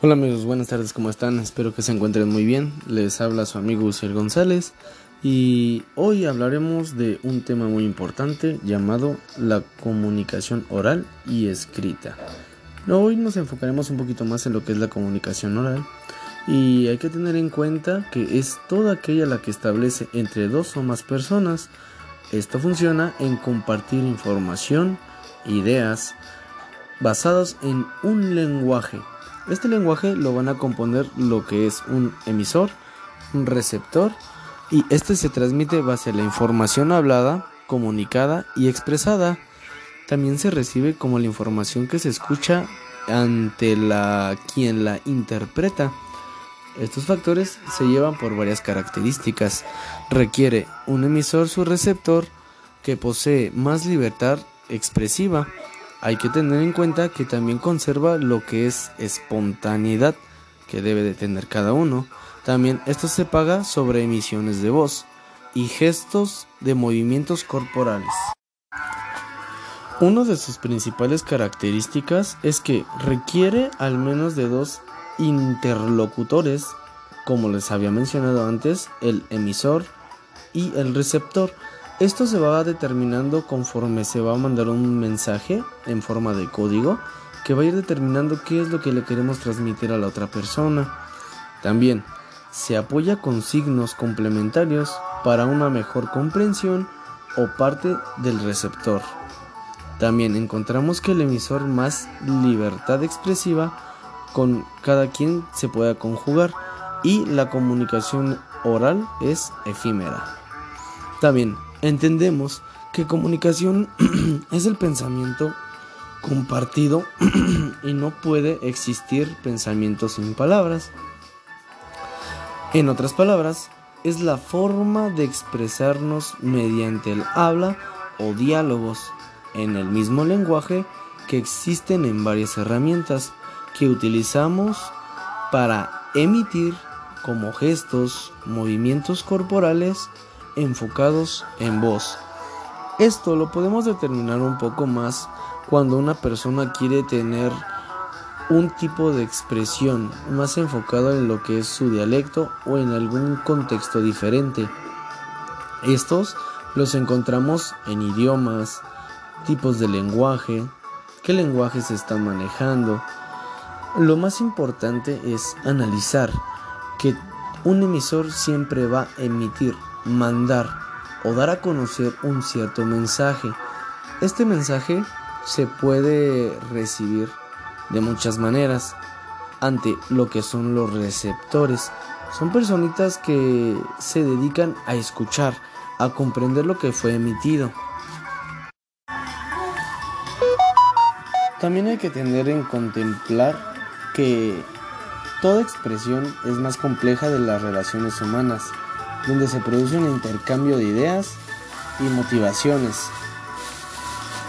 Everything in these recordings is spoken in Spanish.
Hola amigos, buenas tardes, ¿cómo están? Espero que se encuentren muy bien. Les habla su amigo Uciel González y hoy hablaremos de un tema muy importante llamado la comunicación oral y escrita. Hoy nos enfocaremos un poquito más en lo que es la comunicación oral y hay que tener en cuenta que es toda aquella la que establece entre dos o más personas. Esto funciona en compartir información, ideas, basadas en un lenguaje este lenguaje lo van a componer lo que es un emisor, un receptor y este se transmite base a la información hablada, comunicada y expresada. También se recibe como la información que se escucha ante la quien la interpreta. Estos factores se llevan por varias características. Requiere un emisor su receptor que posee más libertad expresiva hay que tener en cuenta que también conserva lo que es espontaneidad que debe de tener cada uno. También esto se paga sobre emisiones de voz y gestos de movimientos corporales. Una de sus principales características es que requiere al menos de dos interlocutores, como les había mencionado antes, el emisor y el receptor. Esto se va determinando conforme se va a mandar un mensaje en forma de código que va a ir determinando qué es lo que le queremos transmitir a la otra persona. También se apoya con signos complementarios para una mejor comprensión o parte del receptor. También encontramos que el emisor más libertad expresiva con cada quien se pueda conjugar y la comunicación oral es efímera. También Entendemos que comunicación es el pensamiento compartido y no puede existir pensamiento sin palabras. En otras palabras, es la forma de expresarnos mediante el habla o diálogos en el mismo lenguaje que existen en varias herramientas que utilizamos para emitir como gestos, movimientos corporales, enfocados en voz. Esto lo podemos determinar un poco más cuando una persona quiere tener un tipo de expresión más enfocado en lo que es su dialecto o en algún contexto diferente. Estos los encontramos en idiomas, tipos de lenguaje, qué lenguaje se está manejando. Lo más importante es analizar que un emisor siempre va a emitir mandar o dar a conocer un cierto mensaje. Este mensaje se puede recibir de muchas maneras ante lo que son los receptores. Son personitas que se dedican a escuchar, a comprender lo que fue emitido. También hay que tener en contemplar que toda expresión es más compleja de las relaciones humanas donde se produce un intercambio de ideas y motivaciones.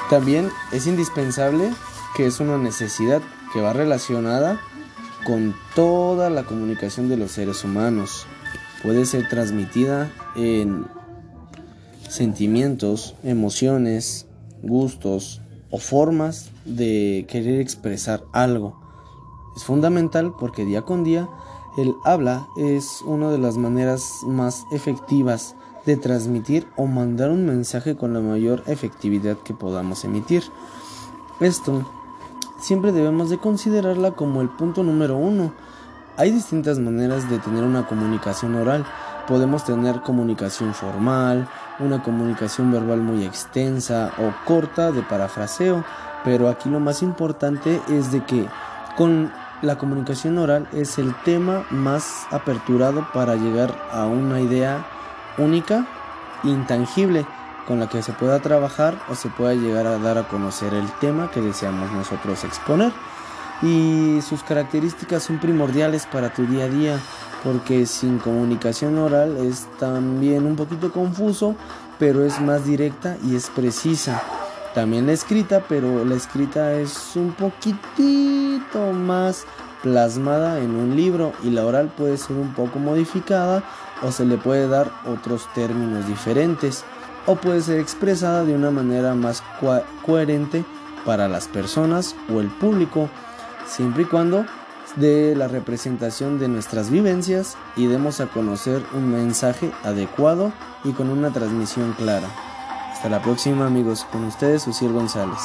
También es indispensable que es una necesidad que va relacionada con toda la comunicación de los seres humanos. Puede ser transmitida en sentimientos, emociones, gustos o formas de querer expresar algo. Es fundamental porque día con día el habla es una de las maneras más efectivas de transmitir o mandar un mensaje con la mayor efectividad que podamos emitir. Esto siempre debemos de considerarla como el punto número uno. Hay distintas maneras de tener una comunicación oral. Podemos tener comunicación formal, una comunicación verbal muy extensa o corta de parafraseo, pero aquí lo más importante es de que con la comunicación oral es el tema más aperturado para llegar a una idea única, intangible, con la que se pueda trabajar o se pueda llegar a dar a conocer el tema que deseamos nosotros exponer. Y sus características son primordiales para tu día a día, porque sin comunicación oral es también un poquito confuso, pero es más directa y es precisa. También la escrita, pero la escrita es un poquitito más plasmada en un libro y la oral puede ser un poco modificada o se le puede dar otros términos diferentes o puede ser expresada de una manera más coherente para las personas o el público, siempre y cuando de la representación de nuestras vivencias y demos a conocer un mensaje adecuado y con una transmisión clara. Hasta la próxima amigos, con ustedes Uciel González.